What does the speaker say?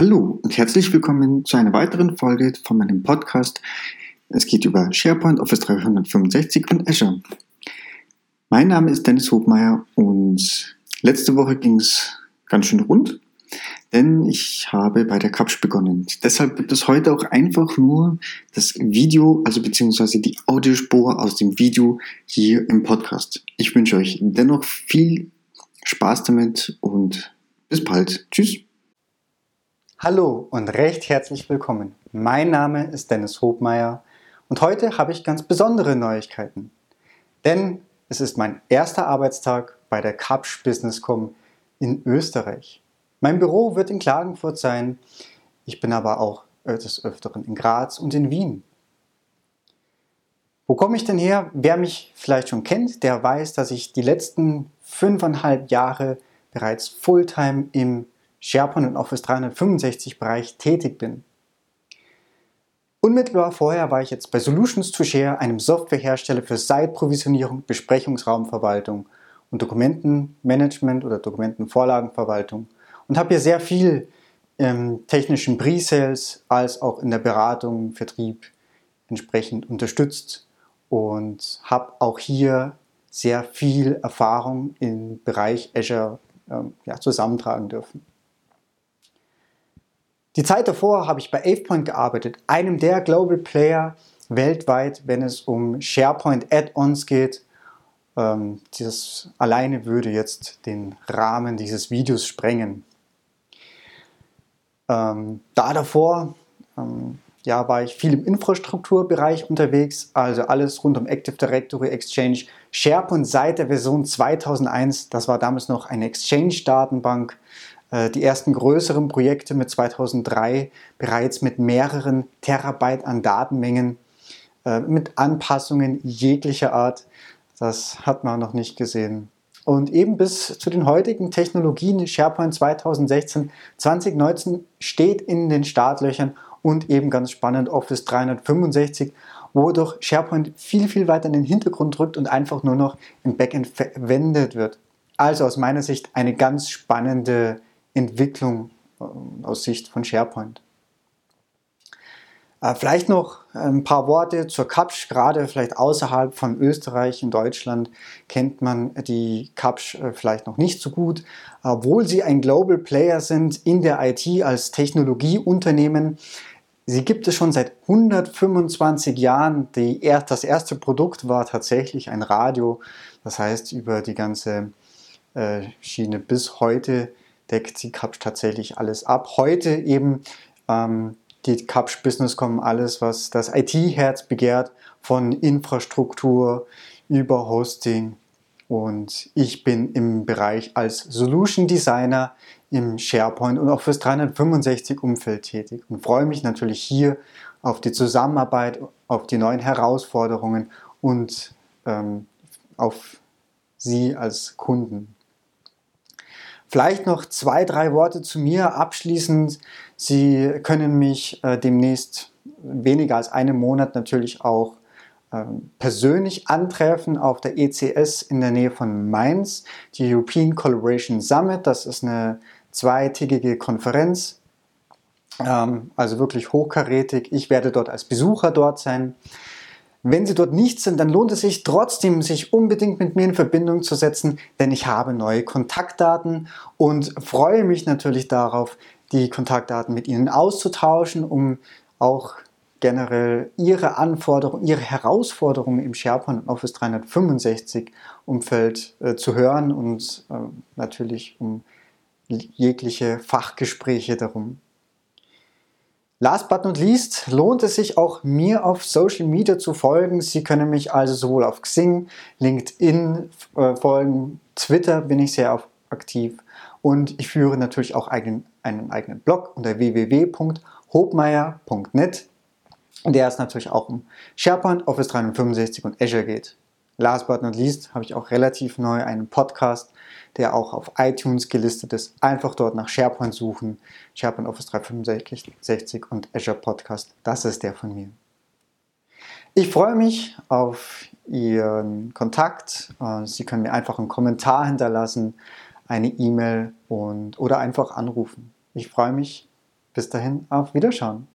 Hallo und herzlich willkommen zu einer weiteren Folge von meinem Podcast. Es geht über SharePoint, Office 365 und Azure. Mein Name ist Dennis Hobmeier und letzte Woche ging es ganz schön rund, denn ich habe bei der Kapsch begonnen. Deshalb gibt es heute auch einfach nur das Video, also beziehungsweise die Audiospur aus dem Video hier im Podcast. Ich wünsche euch dennoch viel Spaß damit und bis bald. Tschüss. Hallo und recht herzlich willkommen. Mein Name ist Dennis Hobmeier und heute habe ich ganz besondere Neuigkeiten. Denn es ist mein erster Arbeitstag bei der Kapsch Businesscom in Österreich. Mein Büro wird in Klagenfurt sein, ich bin aber auch des Öfteren in Graz und in Wien. Wo komme ich denn her? Wer mich vielleicht schon kennt, der weiß, dass ich die letzten fünfeinhalb Jahre bereits Fulltime im SharePoint und Office 365 Bereich tätig bin. Unmittelbar vorher war ich jetzt bei Solutions to Share, einem Softwarehersteller für Site-Provisionierung, Besprechungsraumverwaltung und Dokumentenmanagement oder Dokumentenvorlagenverwaltung und habe hier sehr viel im technischen Pre-Sales als auch in der Beratung, Vertrieb entsprechend unterstützt und habe auch hier sehr viel Erfahrung im Bereich Azure ähm, ja, zusammentragen dürfen. Die Zeit davor habe ich bei AvePoint gearbeitet, einem der Global Player weltweit, wenn es um SharePoint Add-ons geht. Ähm, dieses alleine würde jetzt den Rahmen dieses Videos sprengen. Ähm, da davor ähm, ja, war ich viel im Infrastrukturbereich unterwegs, also alles rund um Active Directory, Exchange, SharePoint seit der Version 2001. Das war damals noch eine Exchange-Datenbank die ersten größeren Projekte mit 2003 bereits mit mehreren Terabyte an Datenmengen, äh, mit Anpassungen jeglicher Art. Das hat man noch nicht gesehen. Und eben bis zu den heutigen Technologien SharePoint 2016, 2019 steht in den Startlöchern und eben ganz spannend Office 365, wodurch SharePoint viel, viel weiter in den Hintergrund rückt und einfach nur noch im Backend verwendet wird. Also aus meiner Sicht eine ganz spannende Entwicklung äh, aus Sicht von SharePoint. Äh, vielleicht noch ein paar Worte zur Kapsch. Gerade vielleicht außerhalb von Österreich in Deutschland kennt man die Kapsch äh, vielleicht noch nicht so gut. Obwohl sie ein Global Player sind in der IT als Technologieunternehmen, sie gibt es schon seit 125 Jahren. Die, das erste Produkt war tatsächlich ein Radio. Das heißt, über die ganze Schiene bis heute deckt die Kapsch tatsächlich alles ab. Heute eben ähm, die Kapsch Businesscom alles, was das IT-Herz begehrt, von Infrastruktur über Hosting. Und ich bin im Bereich als Solution Designer im SharePoint und auch fürs 365 Umfeld tätig und freue mich natürlich hier auf die Zusammenarbeit, auf die neuen Herausforderungen und ähm, auf Sie als Kunden. Vielleicht noch zwei, drei Worte zu mir abschließend. Sie können mich äh, demnächst weniger als einen Monat natürlich auch äh, persönlich antreffen auf der ECS in der Nähe von Mainz, die European Collaboration Summit. Das ist eine zweitägige Konferenz, ähm, also wirklich hochkarätig. Ich werde dort als Besucher dort sein. Wenn Sie dort nicht sind, dann lohnt es sich trotzdem, sich unbedingt mit mir in Verbindung zu setzen, denn ich habe neue Kontaktdaten und freue mich natürlich darauf, die Kontaktdaten mit Ihnen auszutauschen, um auch generell Ihre Anforderungen, Ihre Herausforderungen im SharePoint und Office 365 Umfeld äh, zu hören und äh, natürlich um jegliche Fachgespräche darum Last but not least lohnt es sich auch mir auf Social Media zu folgen. Sie können mich also sowohl auf Xing, LinkedIn äh, folgen, Twitter bin ich sehr aktiv und ich führe natürlich auch einen, einen eigenen Blog unter www.hobmeier.net, der es natürlich auch um SharePoint, Office 365 und Azure geht. Last but not least habe ich auch relativ neu einen Podcast, der auch auf iTunes gelistet ist. Einfach dort nach SharePoint suchen. SharePoint Office 365 und Azure Podcast. Das ist der von mir. Ich freue mich auf Ihren Kontakt. Äh, Sie können mir einfach einen Kommentar hinterlassen, eine E-Mail oder einfach anrufen. Ich freue mich Bis dahin, auf Wiederschauen.